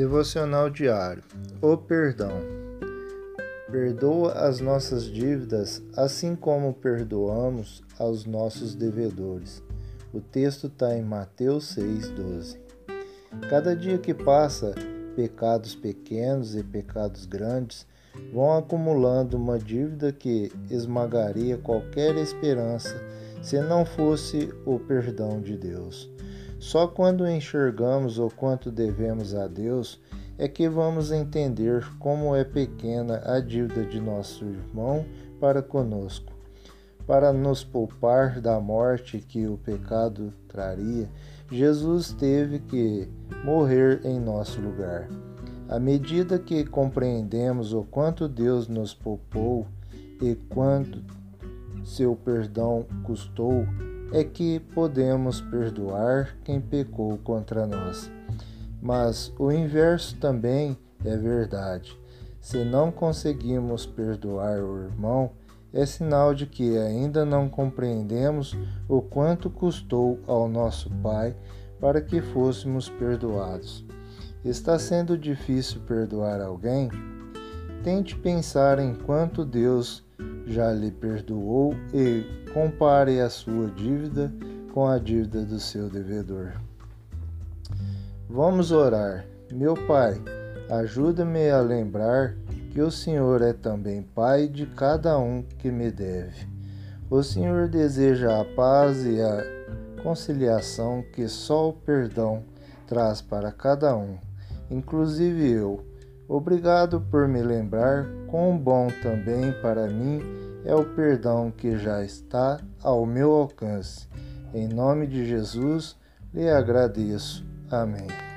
Devocional diário. O perdão. Perdoa as nossas dívidas, assim como perdoamos aos nossos devedores. O texto está em Mateus 6,12. Cada dia que passa, pecados pequenos e pecados grandes vão acumulando uma dívida que esmagaria qualquer esperança se não fosse o perdão de Deus. Só quando enxergamos o quanto devemos a Deus é que vamos entender como é pequena a dívida de nosso irmão para conosco. Para nos poupar da morte que o pecado traria, Jesus teve que morrer em nosso lugar. À medida que compreendemos o quanto Deus nos poupou e quanto seu perdão custou, é que podemos perdoar quem pecou contra nós. Mas o inverso também é verdade. Se não conseguimos perdoar o irmão, é sinal de que ainda não compreendemos o quanto custou ao nosso Pai para que fôssemos perdoados. Está sendo difícil perdoar alguém? Tente pensar em quanto Deus já lhe perdoou e compare a sua dívida com a dívida do seu devedor. Vamos orar. Meu Pai, ajuda-me a lembrar que o Senhor é também Pai de cada um que me deve. O Senhor deseja a paz e a conciliação que só o perdão traz para cada um, inclusive eu. Obrigado por me lembrar quão bom também para mim é o perdão que já está ao meu alcance. Em nome de Jesus, lhe agradeço. Amém.